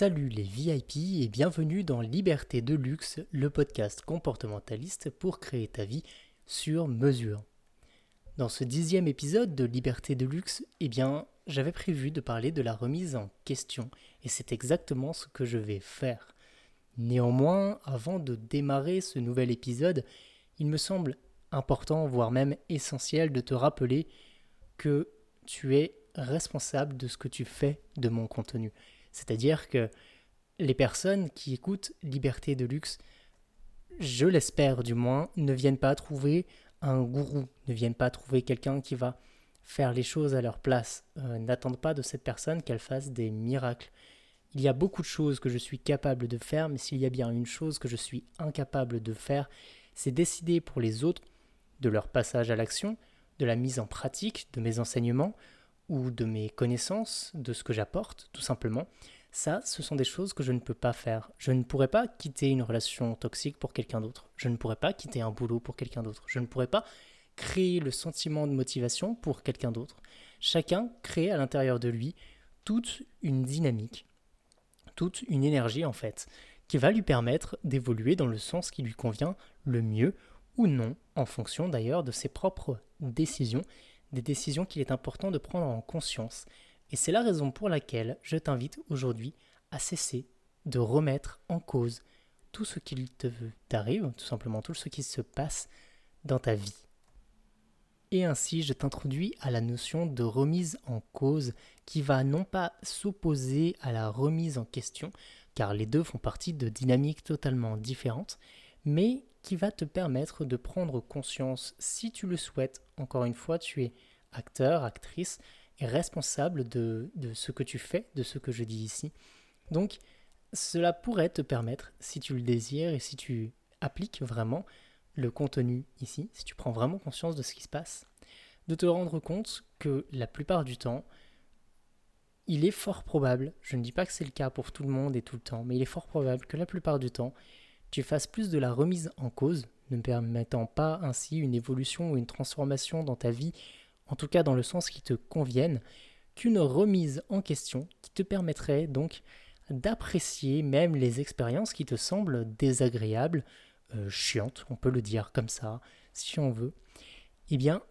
Salut les VIP et bienvenue dans Liberté de Luxe, le podcast comportementaliste pour créer ta vie sur mesure. Dans ce dixième épisode de Liberté de Luxe, eh bien, j'avais prévu de parler de la remise en question et c'est exactement ce que je vais faire. Néanmoins, avant de démarrer ce nouvel épisode, il me semble important, voire même essentiel, de te rappeler que tu es responsable de ce que tu fais de mon contenu. C'est-à-dire que les personnes qui écoutent Liberté de Luxe, je l'espère du moins, ne viennent pas trouver un gourou, ne viennent pas trouver quelqu'un qui va faire les choses à leur place. Euh, n'attendent pas de cette personne qu'elle fasse des miracles. Il y a beaucoup de choses que je suis capable de faire, mais s'il y a bien une chose que je suis incapable de faire, c'est décider pour les autres de leur passage à l'action, de la mise en pratique de mes enseignements, ou de mes connaissances, de ce que j'apporte, tout simplement, ça, ce sont des choses que je ne peux pas faire. Je ne pourrais pas quitter une relation toxique pour quelqu'un d'autre. Je ne pourrais pas quitter un boulot pour quelqu'un d'autre. Je ne pourrais pas créer le sentiment de motivation pour quelqu'un d'autre. Chacun crée à l'intérieur de lui toute une dynamique, toute une énergie en fait, qui va lui permettre d'évoluer dans le sens qui lui convient le mieux ou non, en fonction d'ailleurs de ses propres décisions des décisions qu'il est important de prendre en conscience. Et c'est la raison pour laquelle je t'invite aujourd'hui à cesser de remettre en cause tout ce qui t'arrive, tout simplement tout ce qui se passe dans ta vie. Et ainsi, je t'introduis à la notion de remise en cause qui va non pas s'opposer à la remise en question, car les deux font partie de dynamiques totalement différentes, mais qui va te permettre de prendre conscience, si tu le souhaites, encore une fois, tu es acteur, actrice, responsable de, de ce que tu fais, de ce que je dis ici. Donc, cela pourrait te permettre, si tu le désires et si tu appliques vraiment le contenu ici, si tu prends vraiment conscience de ce qui se passe, de te rendre compte que la plupart du temps, il est fort probable, je ne dis pas que c'est le cas pour tout le monde et tout le temps, mais il est fort probable que la plupart du temps, tu fasses plus de la remise en cause, ne permettant pas ainsi une évolution ou une transformation dans ta vie, en tout cas dans le sens qui te convienne, qu'une remise en question qui te permettrait donc d'apprécier même les expériences qui te semblent désagréables, euh, chiantes, on peut le dire comme ça, si on veut. Eh bien,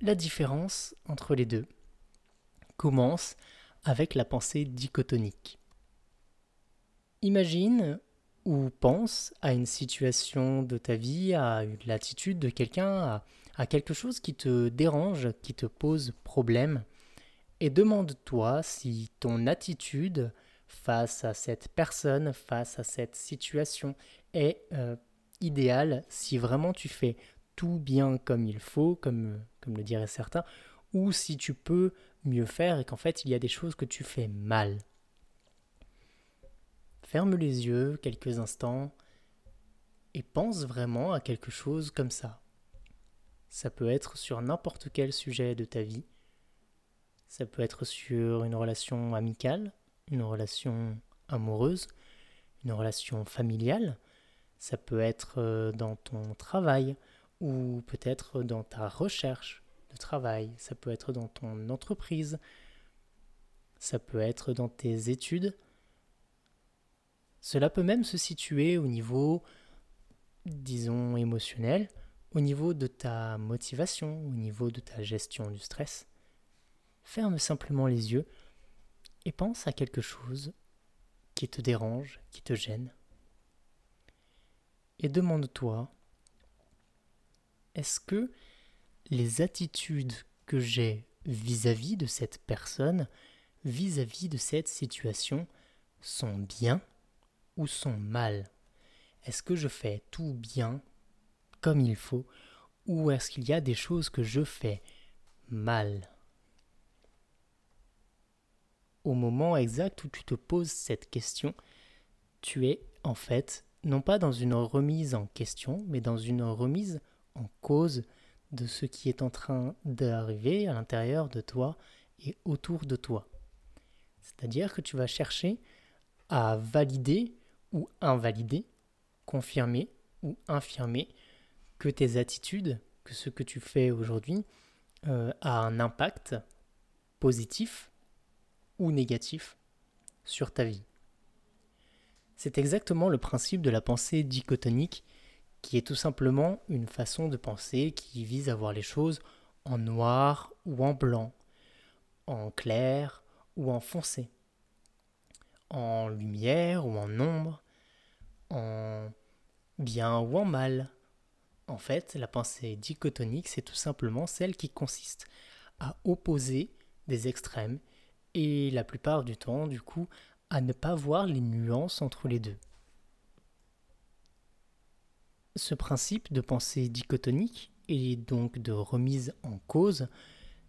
la différence entre les deux commence avec la pensée dichotonique. Imagine ou pense à une situation de ta vie, à l'attitude de quelqu'un, à, quelque chose qui te dérange, qui te pose problème, et demande-toi si ton attitude face à cette personne, face à cette situation est euh, idéale, si vraiment tu fais tout bien comme il faut, comme, comme le diraient certains, ou si tu peux mieux faire et qu'en fait il y a des choses que tu fais mal. Ferme les yeux quelques instants et pense vraiment à quelque chose comme ça. Ça peut être sur n'importe quel sujet de ta vie. Ça peut être sur une relation amicale, une relation amoureuse, une relation familiale. Ça peut être euh, dans ton travail ou peut-être dans ta recherche de travail. Ça peut être dans ton entreprise. Ça peut être dans tes études. Cela peut même se situer au niveau, disons, émotionnel, au niveau de ta motivation, au niveau de ta gestion du stress. Ferme simplement les yeux et pense à quelque chose qui te dérange, qui te gêne. Et demande-toi, est-ce que les attitudes que j'ai vis-à-vis de cette personne, vis à -vis de cette situation, sont bien ou sont mal? Est-ce que je fais tout bien comme il faut ou est-ce qu'il y a des choses que je fais mal? Au moment exact où tu te poses cette question, tu es en fait non pas dans une remise en question, mais dans une remise en cause de ce qui est en train d'arriver à l'intérieur de toi et autour de toi. C'est-à-dire que tu vas chercher à valider ou invalider, confirmer ou infirmer que tes attitudes, que ce que tu fais aujourd'hui euh, a un impact positif ou négatif sur ta vie. C'est exactement le principe de la pensée dichotonique, qui est tout simplement une façon de penser qui vise à voir les choses en noir ou en blanc, en clair ou en foncé, en lumière ou en ombre, en bien ou en mal. En fait, la pensée dichotonique, c'est tout simplement celle qui consiste à opposer des extrêmes et la plupart du temps, du coup, à ne pas voir les nuances entre les deux. Ce principe de pensée dichotonique et donc de remise en cause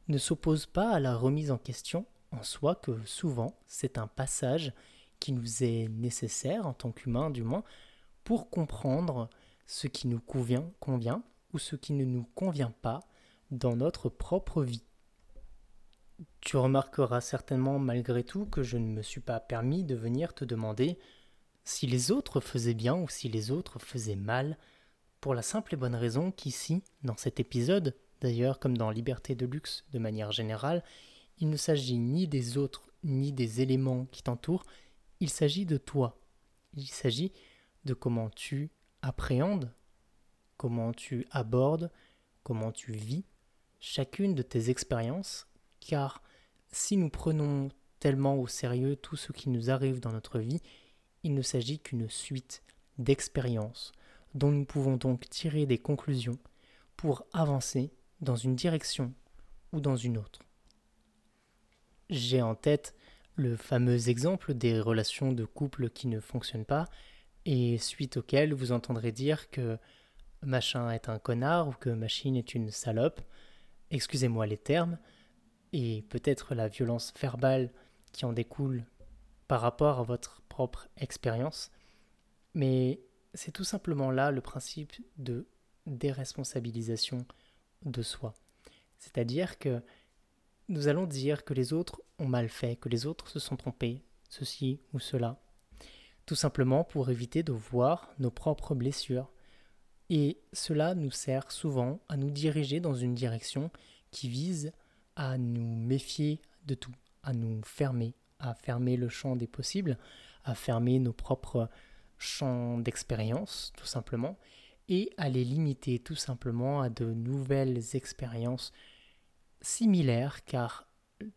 ne s'oppose pas à la remise en question en soi que souvent c'est un passage qui nous est nécessaire en tant qu'humain du moins pour comprendre ce qui nous convient, convient ou ce qui ne nous convient pas dans notre propre vie. Tu remarqueras certainement malgré tout que je ne me suis pas permis de venir te demander si les autres faisaient bien ou si les autres faisaient mal, pour la simple et bonne raison qu'ici, dans cet épisode, d'ailleurs comme dans Liberté de luxe de manière générale, il ne s'agit ni des autres ni des éléments qui t'entourent, il s'agit de toi. Il s'agit de comment tu appréhendes, comment tu abordes, comment tu vis chacune de tes expériences, car si nous prenons tellement au sérieux tout ce qui nous arrive dans notre vie, il ne s'agit qu'une suite d'expériences dont nous pouvons donc tirer des conclusions pour avancer dans une direction ou dans une autre. J'ai en tête le fameux exemple des relations de couple qui ne fonctionnent pas et suite auquel vous entendrez dire que machin est un connard ou que machine est une salope, excusez-moi les termes, et peut-être la violence verbale qui en découle par rapport à votre propre expérience, mais c'est tout simplement là le principe de déresponsabilisation de soi. C'est-à-dire que nous allons dire que les autres ont mal fait, que les autres se sont trompés, ceci ou cela, tout simplement pour éviter de voir nos propres blessures. Et cela nous sert souvent à nous diriger dans une direction qui vise à nous méfier de tout, à nous fermer, à fermer le champ des possibles, à fermer nos propres champs d'expérience, tout simplement, et à les limiter tout simplement à de nouvelles expériences similaires, car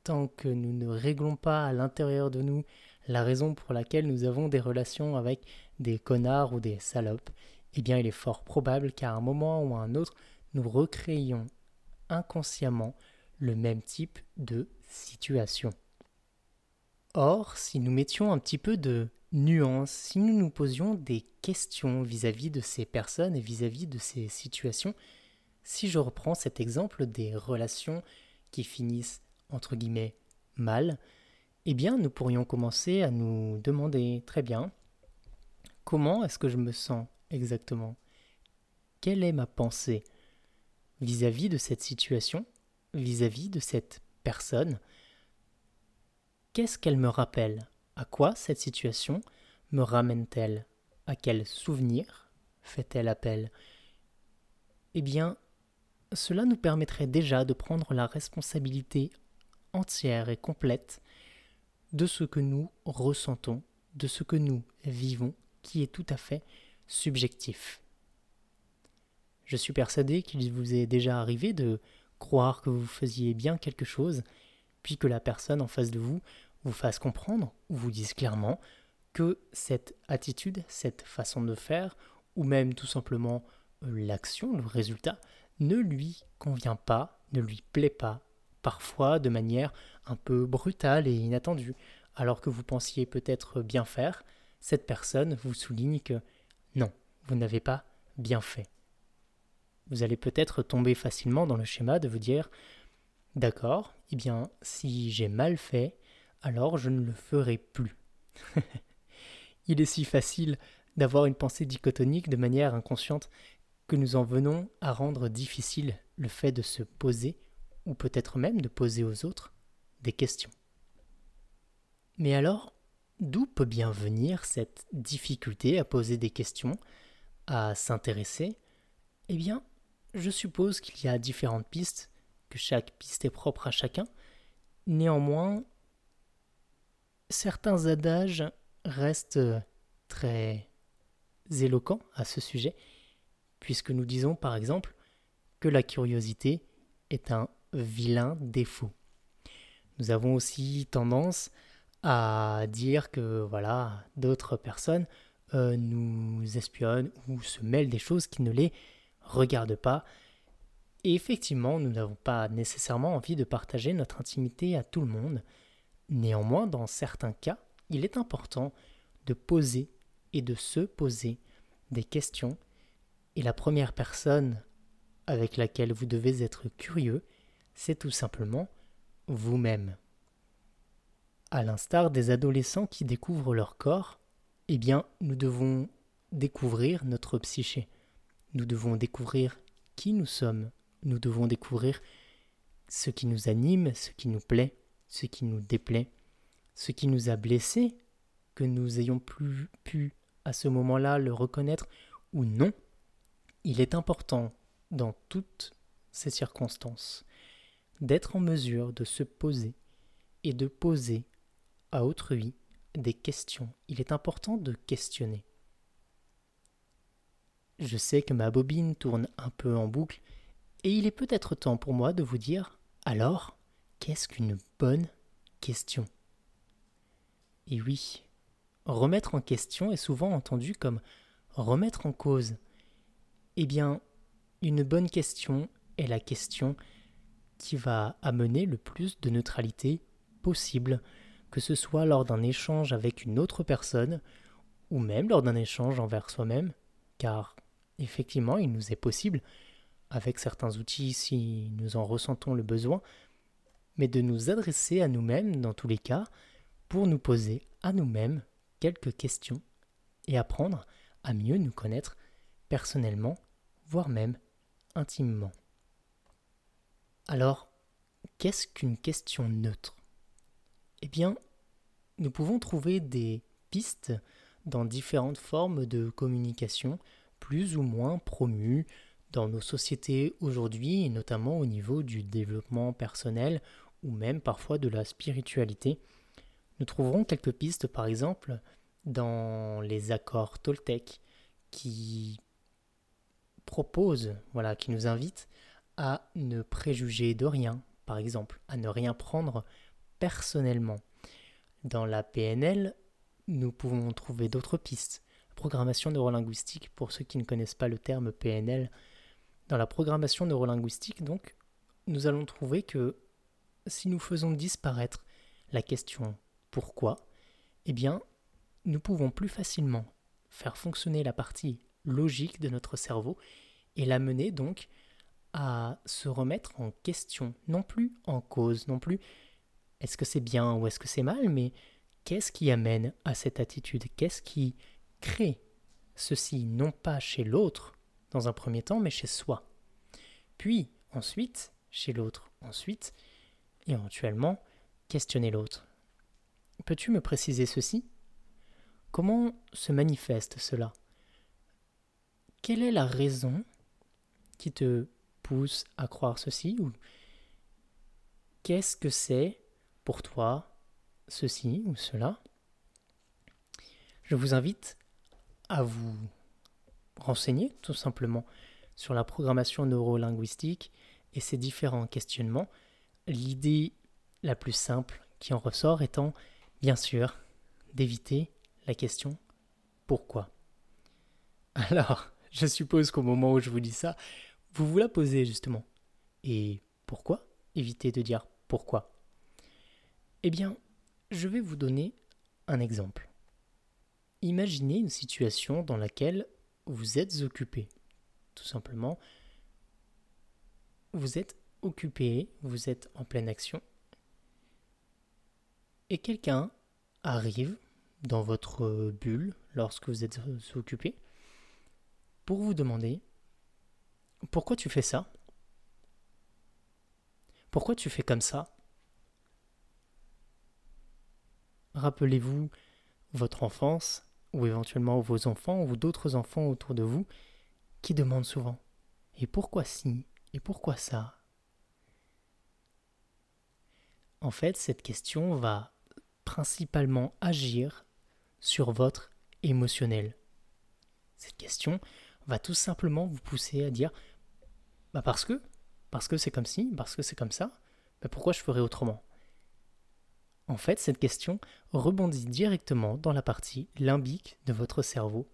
tant que nous ne réglons pas à l'intérieur de nous la raison pour laquelle nous avons des relations avec des connards ou des salopes, eh bien il est fort probable qu'à un moment ou à un autre, nous recréions inconsciemment le même type de situation. Or, si nous mettions un petit peu de nuance, si nous nous posions des questions vis-à-vis de ces personnes et vis-à-vis de ces situations, si je reprends cet exemple des relations qui finissent entre guillemets mal, eh bien nous pourrions commencer à nous demander très bien comment est-ce que je me sens exactement? Quelle est ma pensée vis-à-vis de cette situation, vis-à-vis -vis de cette personne? Qu'est-ce qu'elle me rappelle? À quoi cette situation me ramène-t-elle? À quel souvenir fait-elle appel? Eh bien, cela nous permettrait déjà de prendre la responsabilité entière et complète de ce que nous ressentons, de ce que nous vivons, qui est tout à fait subjectif. Je suis persuadé qu'il vous est déjà arrivé de croire que vous faisiez bien quelque chose puis que la personne en face de vous vous fasse comprendre ou vous dise clairement que cette attitude, cette façon de faire, ou même tout simplement euh, l'action, le résultat, ne lui convient pas, ne lui plaît pas, parfois de manière un peu brutale et inattendue. Alors que vous pensiez peut-être bien faire, cette personne vous souligne que non, vous n'avez pas bien fait. Vous allez peut-être tomber facilement dans le schéma de vous dire D'accord, eh bien, si j'ai mal fait, alors je ne le ferai plus. Il est si facile d'avoir une pensée dichotonique de manière inconsciente que nous en venons à rendre difficile le fait de se poser, ou peut-être même de poser aux autres, des questions. Mais alors, d'où peut bien venir cette difficulté à poser des questions, à s'intéresser? Eh bien, je suppose qu'il y a différentes pistes que chaque piste est propre à chacun. Néanmoins, certains adages restent très éloquents à ce sujet, puisque nous disons par exemple que la curiosité est un vilain défaut. Nous avons aussi tendance à dire que voilà, d'autres personnes euh, nous espionnent ou se mêlent des choses qui ne les regardent pas. Et effectivement, nous n'avons pas nécessairement envie de partager notre intimité à tout le monde. Néanmoins, dans certains cas, il est important de poser et de se poser des questions. Et la première personne avec laquelle vous devez être curieux, c'est tout simplement vous-même. À l'instar des adolescents qui découvrent leur corps, eh bien, nous devons découvrir notre psyché. Nous devons découvrir qui nous sommes. Nous devons découvrir ce qui nous anime, ce qui nous plaît, ce qui nous déplaît, ce qui nous a blessés, que nous ayons plus pu à ce moment-là le reconnaître ou non. Il est important dans toutes ces circonstances d'être en mesure de se poser et de poser à autrui des questions. Il est important de questionner. Je sais que ma bobine tourne un peu en boucle, et il est peut-être temps pour moi de vous dire alors, qu'est-ce qu'une bonne question? Et oui, remettre en question est souvent entendu comme remettre en cause. Eh bien, une bonne question est la question qui va amener le plus de neutralité possible, que ce soit lors d'un échange avec une autre personne, ou même lors d'un échange envers soi-même, car effectivement il nous est possible, avec certains outils si nous en ressentons le besoin, mais de nous adresser à nous-mêmes dans tous les cas, pour nous poser à nous-mêmes quelques questions et apprendre à mieux nous connaître personnellement, voire même intimement. Alors, qu'est-ce qu'une question neutre? Eh bien, nous pouvons trouver des pistes dans différentes formes de communication, plus ou moins promues dans nos sociétés aujourd'hui, notamment au niveau du développement personnel ou même parfois de la spiritualité. Nous trouverons quelques pistes, par exemple, dans les accords Toltec, qui proposent, voilà, qui nous invitent ne préjuger de rien, par exemple, à ne rien prendre personnellement. Dans la PNL, nous pouvons trouver d'autres pistes. Programmation neurolinguistique, pour ceux qui ne connaissent pas le terme PNL, dans la programmation neurolinguistique, donc, nous allons trouver que si nous faisons disparaître la question pourquoi, eh bien, nous pouvons plus facilement faire fonctionner la partie logique de notre cerveau et l'amener donc à se remettre en question, non plus en cause, non plus est-ce que c'est bien ou est-ce que c'est mal, mais qu'est-ce qui amène à cette attitude? Qu'est-ce qui crée ceci, non pas chez l'autre dans un premier temps, mais chez soi? Puis, ensuite, chez l'autre, ensuite, éventuellement, questionner l'autre. Peux-tu me préciser ceci? Comment se manifeste cela? Quelle est la raison qui te pousse à croire ceci ou qu'est-ce que c'est pour toi ceci ou cela? Je vous invite à vous renseigner tout simplement sur la programmation neurolinguistique et ses différents questionnements. L'idée la plus simple qui en ressort étant, bien sûr, d'éviter la question pourquoi. Alors, je suppose qu'au moment où je vous dis ça, vous vous la posez justement. Et pourquoi? Éviter de dire pourquoi Eh bien, je vais vous donner un exemple. Imaginez une situation dans laquelle vous êtes occupé. Tout simplement, vous êtes occupé, vous êtes en pleine action, et quelqu'un arrive dans votre bulle lorsque vous êtes occupé pour vous demander pourquoi tu fais ça? Pourquoi tu fais comme ça? Rappelez-vous votre enfance, ou éventuellement vos enfants, ou d'autres enfants autour de vous, qui demandent souvent Et pourquoi si Et pourquoi ça En fait, cette question va principalement agir sur votre émotionnel. Cette question va tout simplement vous pousser à dire bah parce que, parce que c'est comme ci, parce que c'est comme ça, bah pourquoi je ferais autrement? En fait, cette question rebondit directement dans la partie limbique de votre cerveau,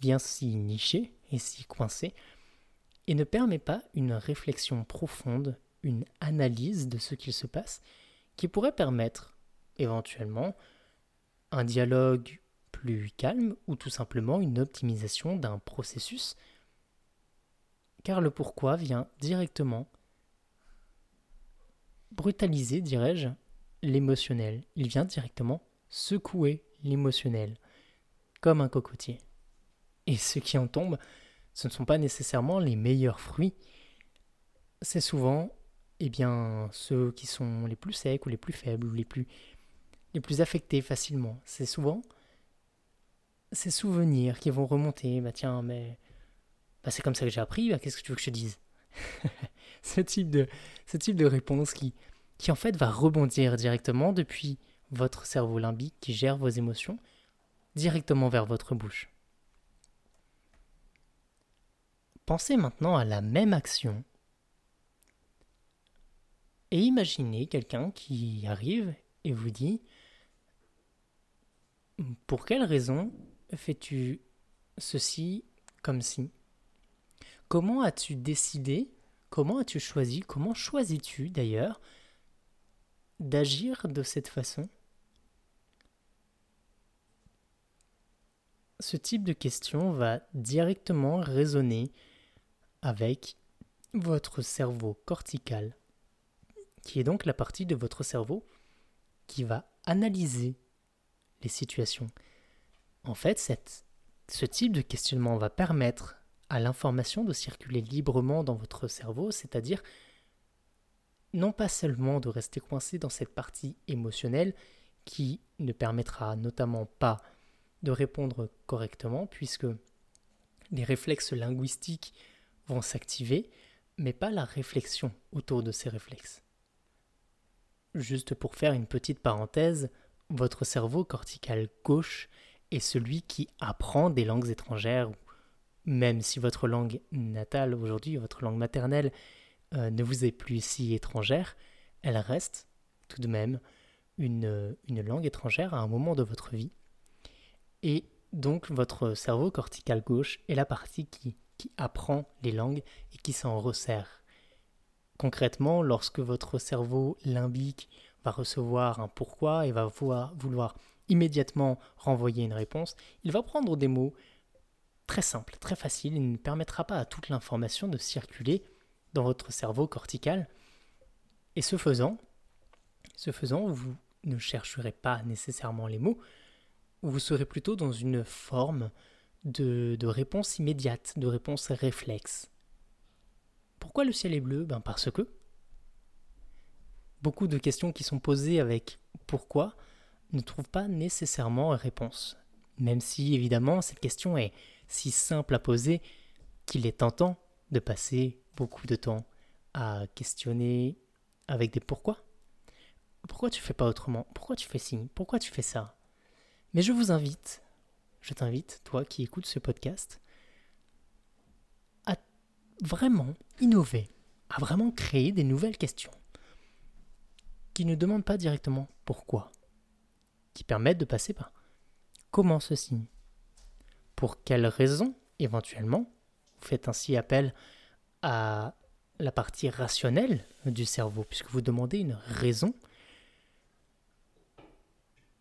bien si nichée et si coincée, et ne permet pas une réflexion profonde, une analyse de ce qu'il se passe, qui pourrait permettre éventuellement un dialogue plus calme ou tout simplement une optimisation d'un processus, car le pourquoi vient directement brutaliser, dirais-je, l'émotionnel. Il vient directement secouer l'émotionnel, comme un cocotier. Et ce qui en tombe, ce ne sont pas nécessairement les meilleurs fruits. C'est souvent, eh bien, ceux qui sont les plus secs ou les plus faibles ou les plus, les plus affectés facilement. C'est souvent ces souvenirs qui vont remonter. Bah tiens, mais bah, c'est comme ça que j'ai appris. Bah, qu'est-ce que tu veux que je te dise? Ce, type de, réponse qui, qui en fait va rebondir directement depuis votre cerveau limbique qui gère vos émotions directement vers votre bouche. Pensez maintenant à la même action et imaginez quelqu'un qui arrive et vous dit Pour quelle raison fais-tu ceci comme si Comment as-tu décidé Comment as-tu choisi Comment choisis-tu d'ailleurs d'agir de cette façon? Ce type de question va directement résonner avec votre cerveau cortical, qui est donc la partie de votre cerveau qui va analyser les situations. En fait, ce type de questionnement va permettre à l'information de circuler librement dans votre cerveau, c'est-à-dire non pas seulement de rester coincé dans cette partie émotionnelle qui ne permettra notamment pas de répondre correctement puisque les réflexes linguistiques vont s'activer, mais pas la réflexion autour de ces réflexes. Juste pour faire une petite parenthèse, votre cerveau cortical gauche est celui qui apprend des langues étrangères, même si votre langue natale aujourd'hui, votre langue maternelle, euh, ne vous est plus si étrangère, elle reste tout de même une, une langue étrangère à un moment de votre vie. Et donc votre cerveau cortical gauche est la partie qui, qui apprend les langues et qui s'en resserre. Concrètement, lorsque votre cerveau limbique va recevoir un pourquoi et va vouloir, vouloir immédiatement renvoyer une réponse, il va prendre des mots très simples, très faciles, il ne permettra pas à toute l'information de circuler dans votre cerveau cortical. Et ce faisant, ce faisant, vous ne chercherez pas nécessairement les mots, vous serez plutôt dans une forme de, de réponse immédiate, de réponse réflexe. Pourquoi le ciel est bleu? Ben Parce que. Beaucoup de questions qui sont posées avec pourquoi ne trouvent pas nécessairement réponse. Même si évidemment cette question est si simple à poser qu'il est tentant de passer beaucoup de temps à questionner avec des pourquoi. Pourquoi tu fais pas autrement? Pourquoi tu fais ci? Pourquoi tu fais ça? Mais je vous invite, je t'invite, toi qui écoutes ce podcast, à vraiment innover, à vraiment créer des nouvelles questions qui ne demandent pas directement pourquoi, qui permettent de passer par comment ceci, pour quelles raisons éventuellement, vous faites ainsi appel à la partie rationnelle du cerveau, puisque vous demandez une raison,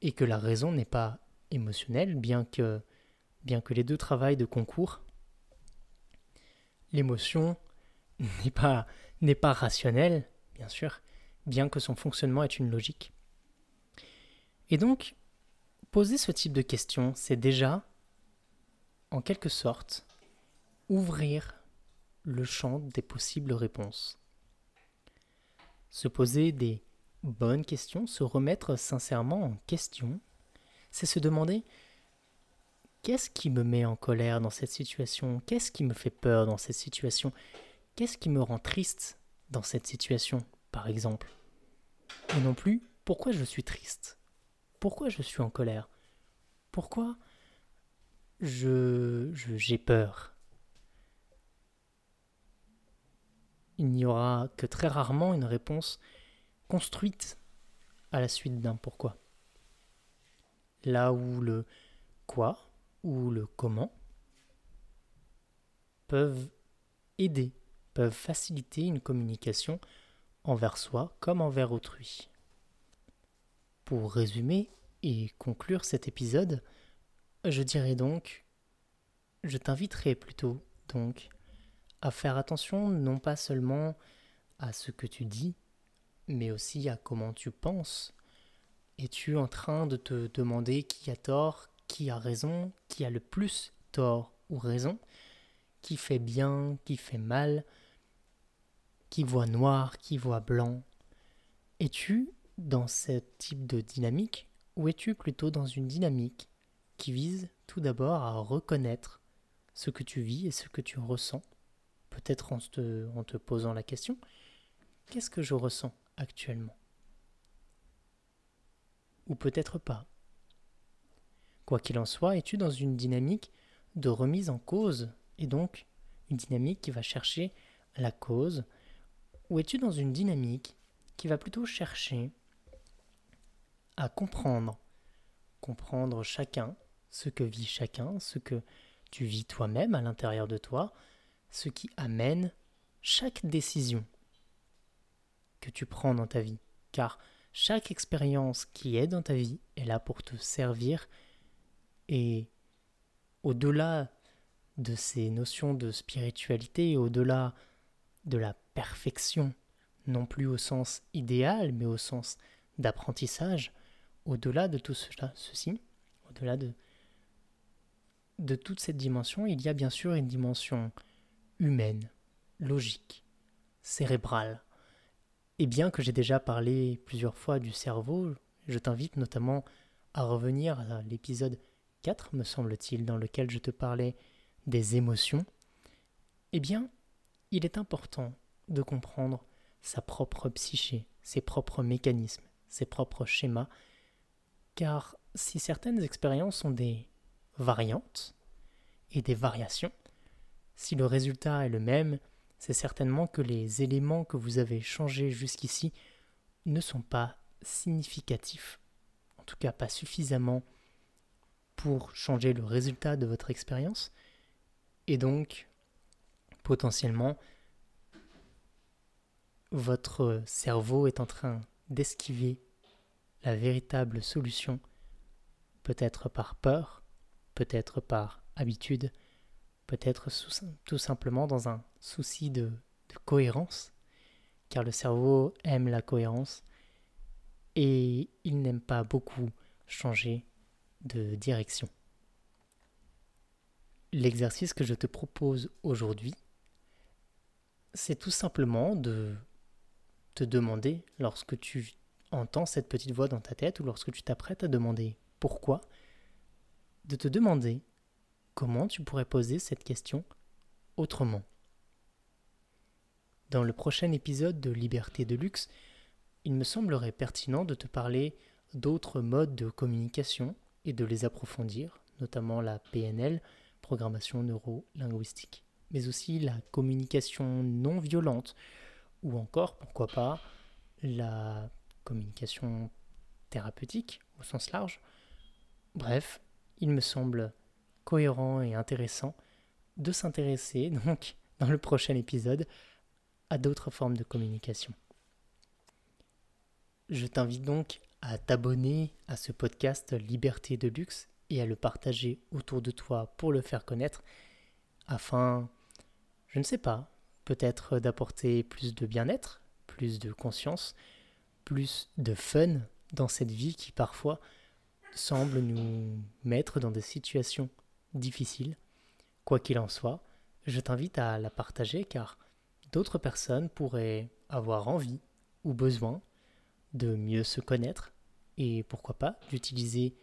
et que la raison n'est pas émotionnelle, bien que, les deux travaillent de concours. L'émotion n'est pas, n'est pas rationnelle, bien sûr, bien que son fonctionnement ait une logique. Et donc, poser ce type de questions, c'est déjà, en quelque sorte, ouvrir le champ des possibles réponses. Se poser des bonnes questions, se remettre sincèrement en question, c'est se demander qu'est-ce qui me met en colère dans cette situation? Qu'est-ce qui me fait peur dans cette situation? Qu'est-ce qui me rend triste dans cette situation, par exemple? Et non plus, pourquoi je suis triste? Pourquoi je suis en colère? Pourquoi je j'ai peur Il n'y aura que très rarement une réponse construite à la suite d'un pourquoi. Là où le quoi ou le comment peuvent aider, peuvent faciliter une communication envers soi comme envers autrui. Pour résumer et conclure cet épisode, je dirais donc, je t'inviterai plutôt donc à faire attention non pas seulement à ce que tu dis, mais aussi à comment tu penses. Es-tu en train de te demander qui a tort, qui a raison, qui a le plus tort ou raison, qui fait bien, qui fait mal, qui voit noir, qui voit blanc? Es-tu dans ce type de dynamique ou es-tu plutôt dans une dynamique qui vise tout d'abord à reconnaître ce que tu vis et ce que tu ressens. Peut-être en te, posant la question, qu'est-ce que je ressens actuellement? Ou peut-être pas. Quoi qu'il en soit, es-tu dans une dynamique de remise en cause et donc une dynamique qui va chercher la cause? Ou es-tu dans une dynamique qui va plutôt chercher à comprendre, comprendre chacun, ce que vit chacun, ce que tu vis toi-même à l'intérieur de toi, ce qui amène chaque décision que tu prends dans ta vie. Car chaque expérience qui est dans ta vie est là pour te servir et au-delà de ces notions de spiritualité, au-delà de la perfection, non plus au sens idéal, mais au sens d'apprentissage, au-delà de tout cela, ceci, au-delà de, de toute cette dimension, il y a bien sûr une dimension humaine, logique, cérébrale. Et bien que j'ai déjà parlé plusieurs fois du cerveau, je t'invite notamment à revenir à l'épisode 4, me semble-t-il, dans lequel je te parlais des émotions. Eh bien, il est important de comprendre sa propre psyché, ses propres mécanismes, ses propres schémas, car si certaines expériences ont des variantes et des variations, si le résultat est le même, c'est certainement que les éléments que vous avez changés jusqu'ici ne sont pas significatifs, en tout cas pas suffisamment pour changer le résultat de votre expérience, et donc potentiellement votre cerveau est en train d'esquiver la véritable solution, peut-être par peur, peut-être par habitude, peut-être tout simplement dans un souci de, cohérence, car le cerveau aime la cohérence et il n'aime pas beaucoup changer de direction. L'exercice que je te propose aujourd'hui, c'est tout simplement de te demander, lorsque tu entends cette petite voix dans ta tête ou lorsque tu t'apprêtes à demander pourquoi, de te demander comment tu pourrais poser cette question autrement. Dans le prochain épisode de Liberté de luxe, il me semblerait pertinent de te parler d'autres modes de communication et de les approfondir, notamment la PNL, programmation neuro-linguistique, mais aussi la communication non violente, ou encore, pourquoi pas, la communication thérapeutique au sens large. Bref, il me semble cohérent et intéressant de s'intéresser, donc, dans le prochain épisode, à d'autres formes de communication. Je t'invite donc à t'abonner à ce podcast Liberté de luxe et à le partager autour de toi pour le faire connaître afin, je ne sais pas, peut-être d'apporter plus de bien-être, plus de conscience, plus de fun dans cette vie qui parfois semble nous mettre dans des situations difficiles. Quoi qu'il en soit, je t'invite à la partager car d'autres personnes pourraient avoir envie ou besoin de mieux se connaître et pourquoi pas d'utiliser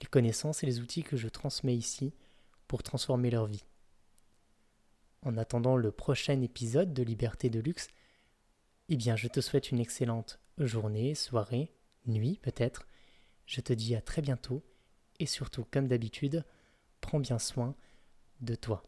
les connaissances et les outils que je transmets ici pour transformer leur vie. En attendant le prochain épisode de Liberté de Luxe, eh bien je te souhaite une excellente journée, soirée, nuit peut-être. Je te dis à très bientôt et surtout, comme d'habitude, prends bien soin de toi.